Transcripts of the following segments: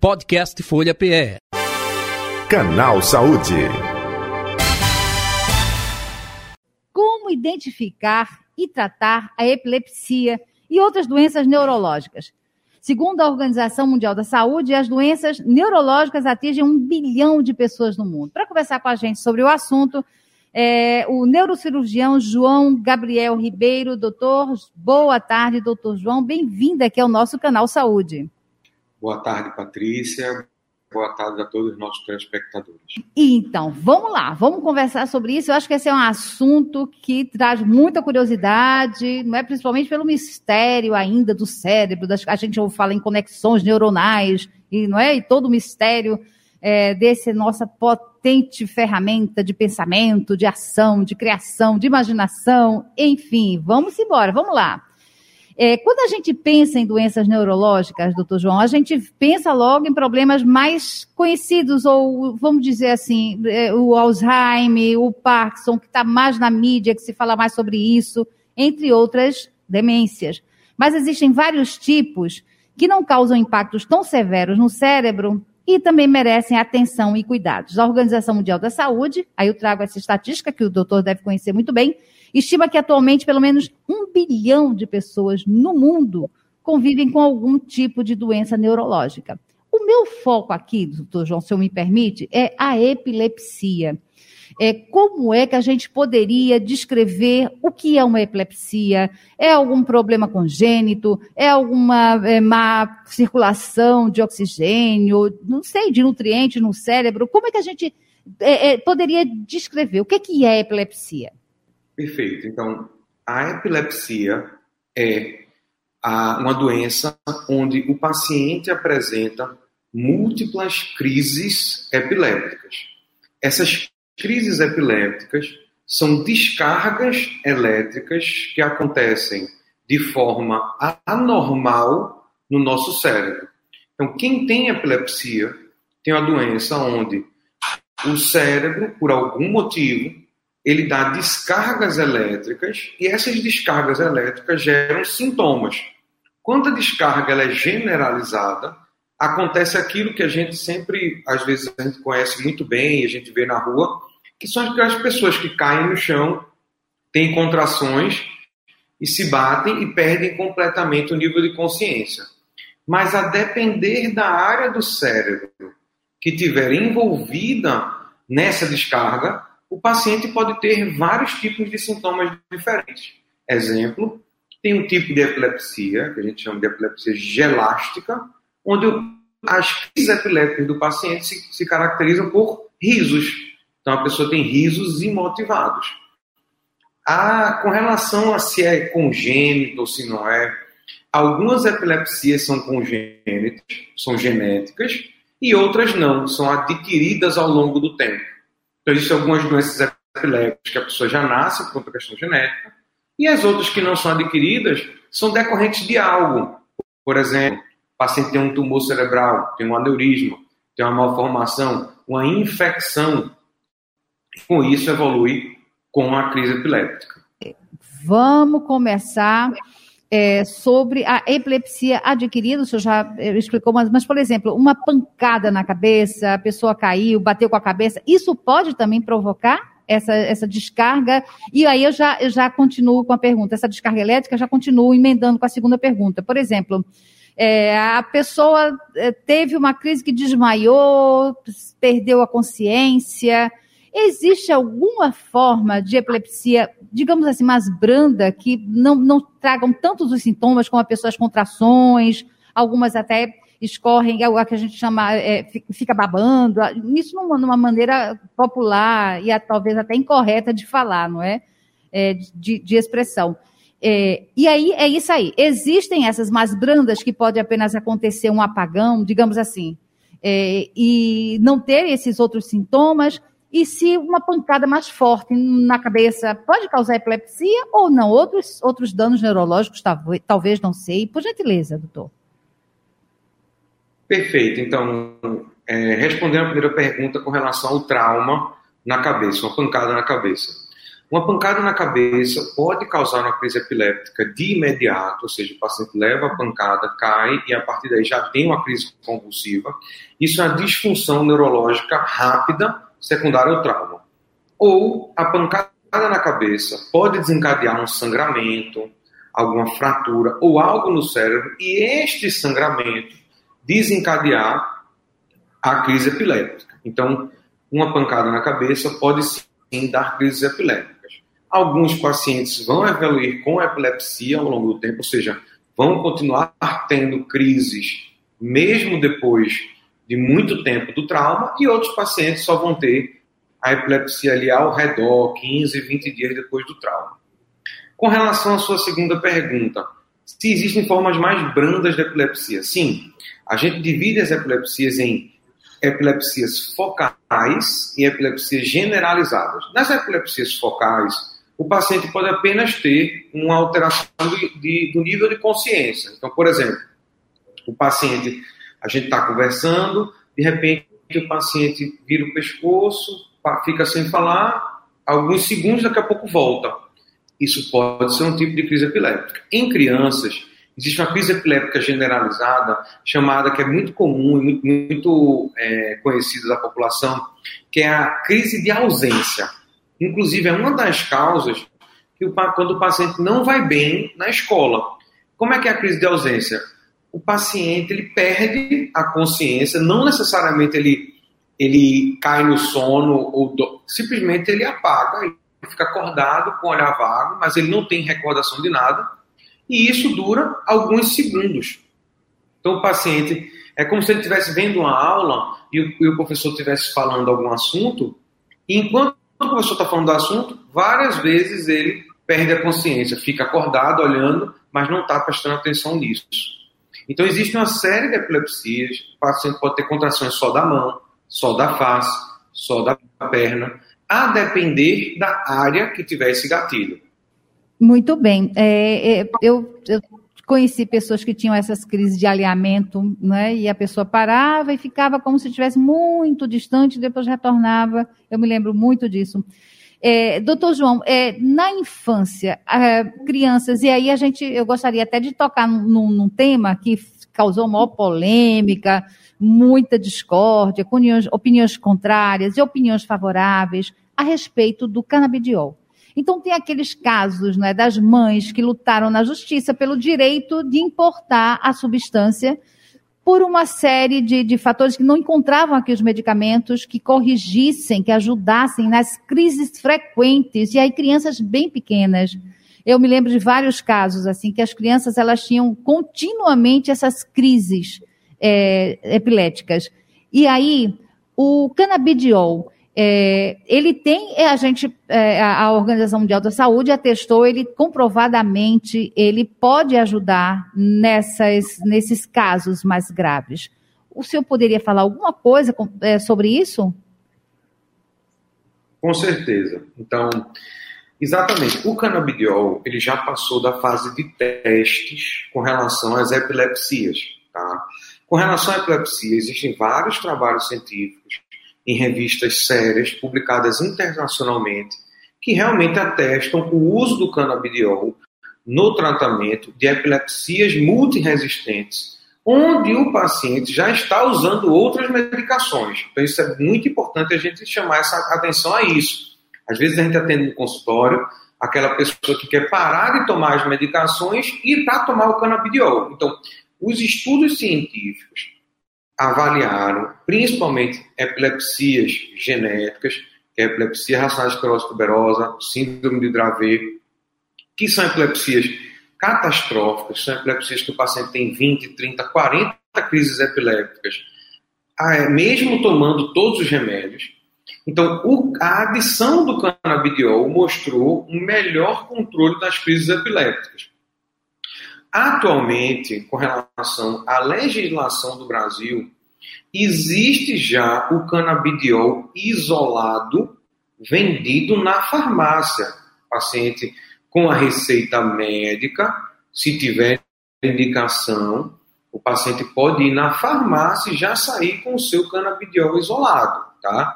Podcast Folha PE. Canal Saúde. Como identificar e tratar a epilepsia e outras doenças neurológicas? Segundo a Organização Mundial da Saúde, as doenças neurológicas atingem um bilhão de pessoas no mundo. Para conversar com a gente sobre o assunto, é, o neurocirurgião João Gabriel Ribeiro. Doutor, boa tarde, doutor João. Bem-vindo aqui ao nosso canal Saúde. Boa tarde, Patrícia. Boa tarde a todos os nossos telespectadores. Então, vamos lá, vamos conversar sobre isso. Eu acho que esse é um assunto que traz muita curiosidade, não é? principalmente pelo mistério ainda do cérebro. Das, a gente fala em conexões neuronais, e, não é? e todo o mistério é, desse nossa potente ferramenta de pensamento, de ação, de criação, de imaginação, enfim, vamos embora, vamos lá. É, quando a gente pensa em doenças neurológicas, doutor João, a gente pensa logo em problemas mais conhecidos, ou vamos dizer assim, é, o Alzheimer, o Parkinson, que está mais na mídia, que se fala mais sobre isso, entre outras demências. Mas existem vários tipos que não causam impactos tão severos no cérebro e também merecem atenção e cuidados. A Organização Mundial da Saúde, aí eu trago essa estatística que o doutor deve conhecer muito bem, estima que atualmente pelo menos um bilhão de pessoas no mundo convivem com algum tipo de doença neurológica. O meu foco aqui, doutor João, se eu me permite, é a epilepsia. É, como é que a gente poderia descrever o que é uma epilepsia? É algum problema congênito? É alguma é, má circulação de oxigênio? Não sei, de nutrientes no cérebro? Como é que a gente é, é poderia descrever? O que é, que é epilepsia? Perfeito. Então, a epilepsia é a, uma doença onde o paciente apresenta múltiplas crises epilépticas. Essas crises epilépticas são descargas elétricas que acontecem de forma anormal no nosso cérebro. Então, quem tem epilepsia tem uma doença onde o cérebro, por algum motivo, ele dá descargas elétricas e essas descargas elétricas geram sintomas. Quando a descarga ela é generalizada, acontece aquilo que a gente sempre, às vezes, a gente conhece muito bem, a gente vê na rua, que são aquelas pessoas que caem no chão, têm contrações e se batem e perdem completamente o nível de consciência. Mas a depender da área do cérebro que tiver envolvida nessa descarga, o paciente pode ter vários tipos de sintomas diferentes. Exemplo, tem um tipo de epilepsia, que a gente chama de epilepsia gelástica, onde as crises epilépticas do paciente se, se caracterizam por risos. Então a pessoa tem risos imotivados. Ah, com relação a se é congênito ou se não é, algumas epilepsias são congênitas, são genéticas, e outras não, são adquiridas ao longo do tempo. Então existem algumas doenças epilépticas que a pessoa já nasce por conta da questão genética, e as outras que não são adquiridas são decorrentes de algo. Por exemplo, o paciente tem um tumor cerebral, tem um aneurisma, tem uma malformação, uma infecção com isso evolui com a crise epiléptica. Vamos começar é, sobre a epilepsia adquirida, o senhor já é, explicou, mas, mas, por exemplo, uma pancada na cabeça, a pessoa caiu, bateu com a cabeça, isso pode também provocar essa, essa descarga? E aí eu já, eu já continuo com a pergunta, essa descarga elétrica, já continuo emendando com a segunda pergunta. Por exemplo, é, a pessoa é, teve uma crise que desmaiou, perdeu a consciência, Existe alguma forma de epilepsia, digamos assim, mais branda, que não, não tragam tantos os sintomas como a pessoa as contrações, algumas até escorrem, é o que a gente chama, é, fica babando, isso numa, numa, maneira popular e a, talvez até incorreta de falar, não é? é de, de, expressão. É, e aí é isso aí. Existem essas mais brandas que pode apenas acontecer um apagão, digamos assim, é, e não ter esses outros sintomas, e se uma pancada mais forte na cabeça pode causar epilepsia ou não? Outros, outros danos neurológicos, talvez, não sei. Por gentileza, doutor. Perfeito. Então, é, respondendo a primeira pergunta com relação ao trauma na cabeça, uma pancada na cabeça. Uma pancada na cabeça pode causar uma crise epiléptica de imediato, ou seja, o paciente leva a pancada, cai e a partir daí já tem uma crise convulsiva. Isso é uma disfunção neurológica rápida secundária ao trauma. Ou a pancada na cabeça pode desencadear um sangramento, alguma fratura ou algo no cérebro e este sangramento desencadear a crise epiléptica. Então, uma pancada na cabeça pode sim dar crises epilépticas. Alguns pacientes vão evoluir com epilepsia ao longo do tempo, ou seja, vão continuar tendo crises mesmo depois de muito tempo do trauma, e outros pacientes só vão ter a epilepsia ali ao redor, 15, 20 dias depois do trauma. Com relação à sua segunda pergunta, se existem formas mais brandas de epilepsia? Sim, a gente divide as epilepsias em epilepsias focais e epilepsias generalizadas. Nas epilepsias focais, o paciente pode apenas ter uma alteração de, de, do nível de consciência. Então, por exemplo, o paciente, a gente está conversando, de repente o paciente vira o pescoço, fica sem falar, alguns segundos, daqui a pouco volta. Isso pode ser um tipo de crise epiléptica. Em crianças, existe uma crise epiléptica generalizada, chamada, que é muito comum e muito, muito é, conhecida da população, que é a crise de ausência. Inclusive, é uma das causas que o, quando o paciente não vai bem na escola. Como é que é a crise de ausência? O paciente ele perde a consciência, não necessariamente ele, ele cai no sono, ou do, simplesmente ele apaga fica acordado com o olhar vago, mas ele não tem recordação de nada, e isso dura alguns segundos. Então o paciente é como se ele estivesse vendo uma aula e o, e o professor estivesse falando algum assunto, e enquanto o professor está falando do assunto, várias vezes ele perde a consciência, fica acordado olhando, mas não está prestando atenção nisso. Então existe uma série de epilepsias, o paciente pode ter contrações só da mão, só da face, só da perna, a depender da área que tiver esse gatilho. Muito bem. É, é, eu, eu, conheci pessoas que tinham essas crises de alinhamento, né? E a pessoa parava e ficava como se estivesse muito distante, depois retornava. Eu me lembro muito disso. É, doutor João, é, na infância, crianças, e aí a gente, eu gostaria até de tocar num, num tema que causou maior polêmica, muita discórdia, opiniões, opiniões contrárias e opiniões favoráveis a respeito do canabidiol. Então tem aqueles casos né, das mães que lutaram na justiça pelo direito de importar a substância por uma série de, de fatores que não encontravam aqui os medicamentos que corrigissem, que ajudassem nas crises frequentes, e aí crianças bem pequenas. Eu me lembro de vários casos assim que as crianças elas tinham continuamente essas crises é, epiléticas. E aí o canabidiol é, ele tem, é, a gente, é, a Organização Mundial da Saúde atestou, ele comprovadamente, ele pode ajudar nessas, nesses casos mais graves. O senhor poderia falar alguma coisa é, sobre isso? Com certeza. Então, exatamente, o canabidiol, ele já passou da fase de testes com relação às epilepsias, tá? Com relação à epilepsia, existem vários trabalhos científicos em revistas sérias, publicadas internacionalmente, que realmente atestam o uso do canabidiol no tratamento de epilepsias multiresistentes, onde o paciente já está usando outras medicações. Então, isso é muito importante a gente chamar essa atenção a isso. Às vezes a gente atende no consultório aquela pessoa que quer parar de tomar as medicações e está a tomar o canabidiol. Então, os estudos científicos avaliaram principalmente epilepsias genéticas, que é a epilepsia racional esclerose tuberosa, síndrome de Dravet, que são epilepsias catastróficas, são epilepsias que o paciente tem 20, 30, 40 crises epilépticas, mesmo tomando todos os remédios. Então, a adição do canabidiol mostrou um melhor controle das crises epilépticas. Atualmente, com relação à legislação do Brasil, existe já o canabidiol isolado vendido na farmácia. Paciente com a receita médica, se tiver indicação, o paciente pode ir na farmácia e já sair com o seu canabidiol isolado, tá?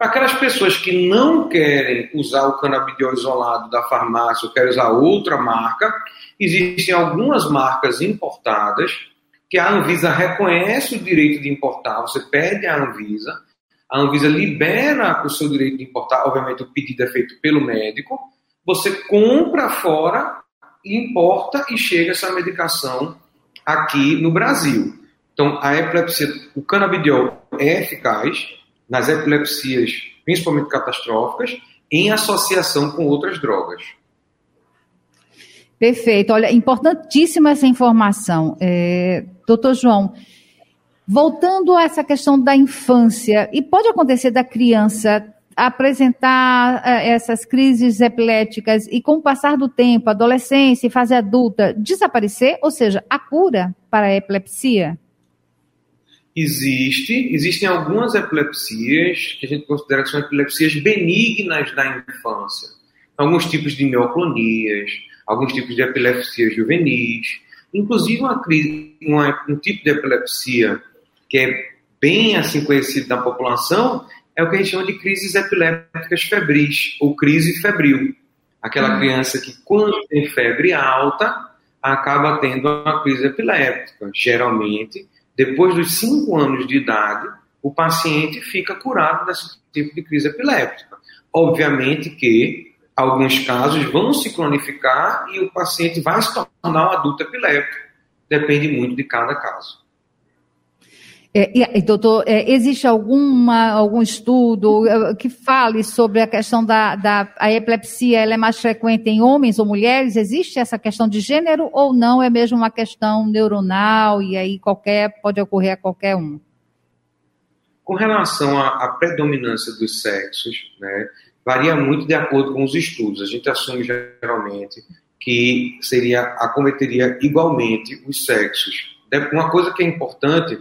Para aquelas pessoas que não querem usar o canabidiol isolado da farmácia ou querem usar outra marca, existem algumas marcas importadas que a Anvisa reconhece o direito de importar, você pede à Anvisa, a Anvisa libera o seu direito de importar, obviamente o pedido é feito pelo médico, você compra fora, importa e chega essa medicação aqui no Brasil. Então, a epilepsia, o canabidiol é eficaz, nas epilepsias, principalmente catastróficas, em associação com outras drogas. Perfeito. Olha, importantíssima essa informação. É, doutor João, voltando a essa questão da infância, e pode acontecer da criança apresentar é, essas crises epiléticas e com o passar do tempo, adolescência e fase adulta, desaparecer, ou seja, a cura para a epilepsia? Existe, existem algumas epilepsias que a gente considera que são epilepsias benignas da infância. Alguns tipos de neoclonias, alguns tipos de epilepsias juvenis, inclusive uma, uma, um tipo de epilepsia que é bem assim conhecido na população é o que a gente chama de crises epilépticas febris ou crise febril. Aquela hum. criança que quando tem febre alta acaba tendo uma crise epiléptica, geralmente depois dos cinco anos de idade, o paciente fica curado desse tipo de crise epiléptica. Obviamente que alguns casos vão se cronificar e o paciente vai se tornar um adulto epiléptico. Depende muito de cada caso. É, doutor, é, existe alguma, algum estudo é, que fale sobre a questão da, da a epilepsia? Ela é mais frequente em homens ou mulheres? Existe essa questão de gênero ou não? É mesmo uma questão neuronal e aí qualquer pode ocorrer a qualquer um? Com relação à, à predominância dos sexos, né, varia muito de acordo com os estudos. A gente assume geralmente que seria acometeria igualmente os sexos. Uma coisa que é importante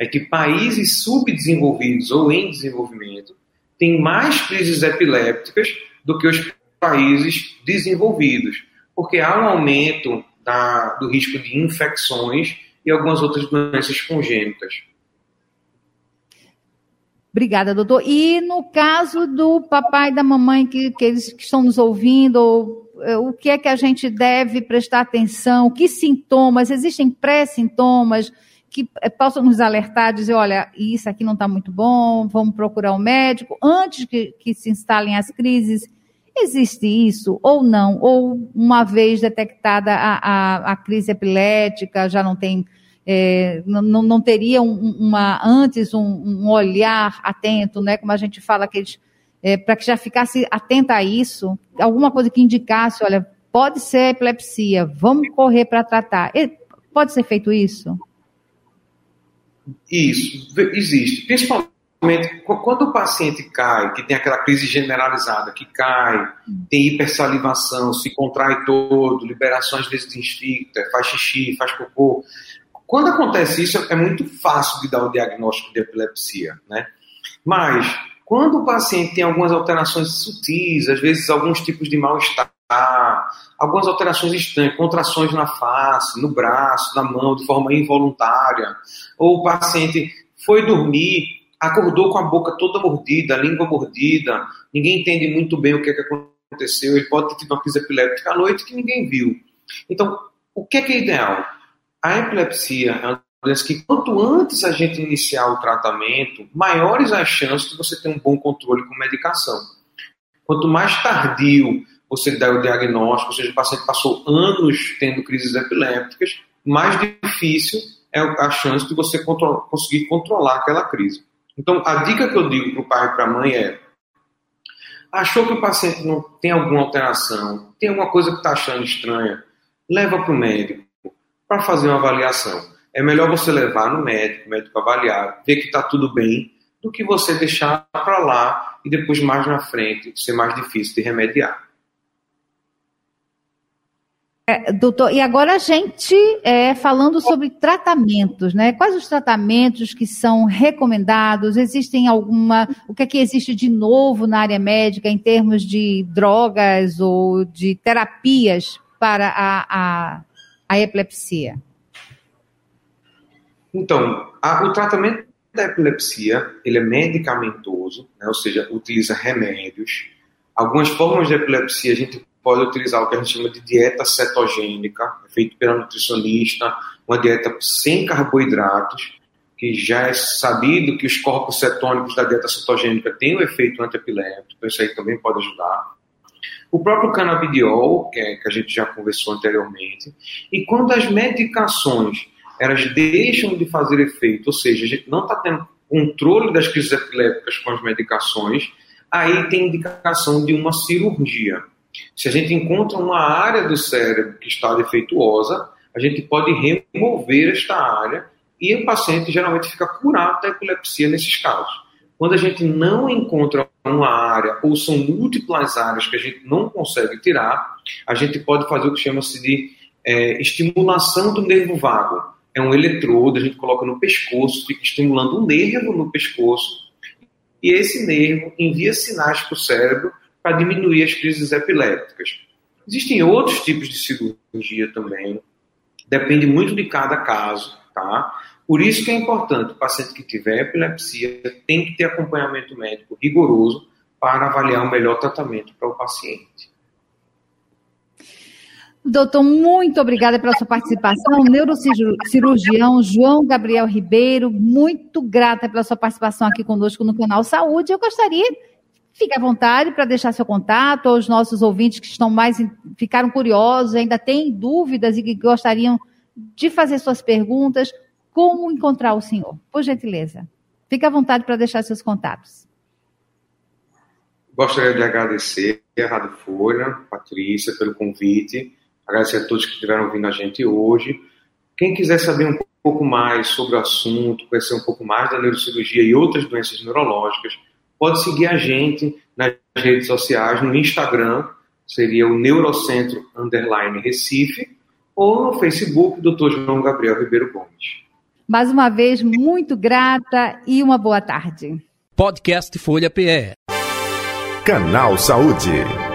é que países subdesenvolvidos ou em desenvolvimento têm mais crises epilépticas do que os países desenvolvidos, porque há um aumento da, do risco de infecções e algumas outras doenças congênitas. Obrigada, doutor. E no caso do papai e da mamãe que, que eles que estão nos ouvindo, eh, o que é que a gente deve prestar atenção? Que sintomas? Existem pré-sintomas? Que eh, possam nos alertar, dizer, olha, isso aqui não está muito bom, vamos procurar um médico, antes que, que se instalem as crises, existe isso ou não? Ou uma vez detectada a, a, a crise epilética, já não tem, é, não, não teria um, uma, antes um, um, olhar atento, né, como a gente fala, é, para que já ficasse atenta a isso, alguma coisa que indicasse, olha, pode ser epilepsia, vamos correr para tratar. Pode ser feito isso? Isso, existe. Principalmente quando o paciente cai, que tem aquela crise generalizada, que cai, tem hipersalivação, se contrai todo, liberações de esfíncter, faz xixi, faz cocô. Quando acontece isso, é muito fácil de dar o diagnóstico de epilepsia, né? Mas, quando o paciente tem algumas alterações sutis, às vezes alguns tipos de mal-estar, algumas alterações estranhas, contrações na face, no braço, na mão, de forma involuntária, ou o paciente foi dormir, acordou com a boca toda mordida, a língua mordida, ninguém entende muito bem o que, é que aconteceu, ele pode ter tido uma crise epiléptica à noite que ninguém viu. Então, o que é, que é ideal? A epilepsia é uma doença que quanto antes a gente iniciar o tratamento, maiores as chances de você ter um bom controle com medicação. Quanto mais tardio você dá o diagnóstico, ou seja, o paciente passou anos tendo crises epilépticas, mais difícil é a chance de você conseguir controlar aquela crise. Então, a dica que eu digo para o pai e para a mãe é: achou que o paciente não tem alguma alteração, tem alguma coisa que está achando estranha, leva para o médico para fazer uma avaliação. É melhor você levar no médico, o médico avaliar, ver que está tudo bem, do que você deixar para lá e depois mais na frente ser mais difícil de remediar. É, doutor, e agora a gente é, falando sobre tratamentos, né? Quais os tratamentos que são recomendados? Existem alguma. O que é que existe de novo na área médica em termos de drogas ou de terapias para a, a, a epilepsia? Então, a, o tratamento da epilepsia, ele é medicamentoso, né, ou seja, utiliza remédios. Algumas formas de epilepsia a gente pode utilizar o que a gente chama de dieta cetogênica, feito pela nutricionista, uma dieta sem carboidratos, que já é sabido que os corpos cetônicos da dieta cetogênica têm um efeito antiepilético, então isso aí também pode ajudar. O próprio canabidiol, que, é, que a gente já conversou anteriormente, e quando as medicações elas deixam de fazer efeito, ou seja, a gente não está tendo controle das crises epilépticas com as medicações, aí tem indicação de uma cirurgia. Se a gente encontra uma área do cérebro que está defeituosa, a gente pode remover esta área e o paciente geralmente fica curado da epilepsia nesses casos. Quando a gente não encontra uma área ou são múltiplas áreas que a gente não consegue tirar, a gente pode fazer o que chama-se de é, estimulação do nervo vago. É um eletrodo, a gente coloca no pescoço, fica estimulando um nervo no pescoço, e esse nervo envia sinais para o cérebro para diminuir as crises epilépticas. Existem outros tipos de cirurgia também, depende muito de cada caso, tá? Por isso que é importante, o paciente que tiver epilepsia tem que ter acompanhamento médico rigoroso para avaliar o melhor tratamento para o paciente. Doutor, muito obrigada pela sua participação. Neurocirurgião João Gabriel Ribeiro, muito grata pela sua participação aqui conosco no canal Saúde. Eu gostaria, fique à vontade para deixar seu contato aos nossos ouvintes que estão mais ficaram curiosos, ainda têm dúvidas e que gostariam de fazer suas perguntas como encontrar o senhor? Por gentileza. Fique à vontade para deixar seus contatos. Gostaria de agradecer a Rádio Folha, Patrícia, pelo convite. Agradecer a todos que estiveram ouvindo a gente hoje. Quem quiser saber um pouco mais sobre o assunto, conhecer um pouco mais da neurocirurgia e outras doenças neurológicas, pode seguir a gente nas redes sociais, no Instagram, seria o Neurocentro Underline Recife, ou no Facebook, Dr. João Gabriel Ribeiro Gomes. Mais uma vez, muito grata e uma boa tarde. Podcast Folha PE. Canal Saúde.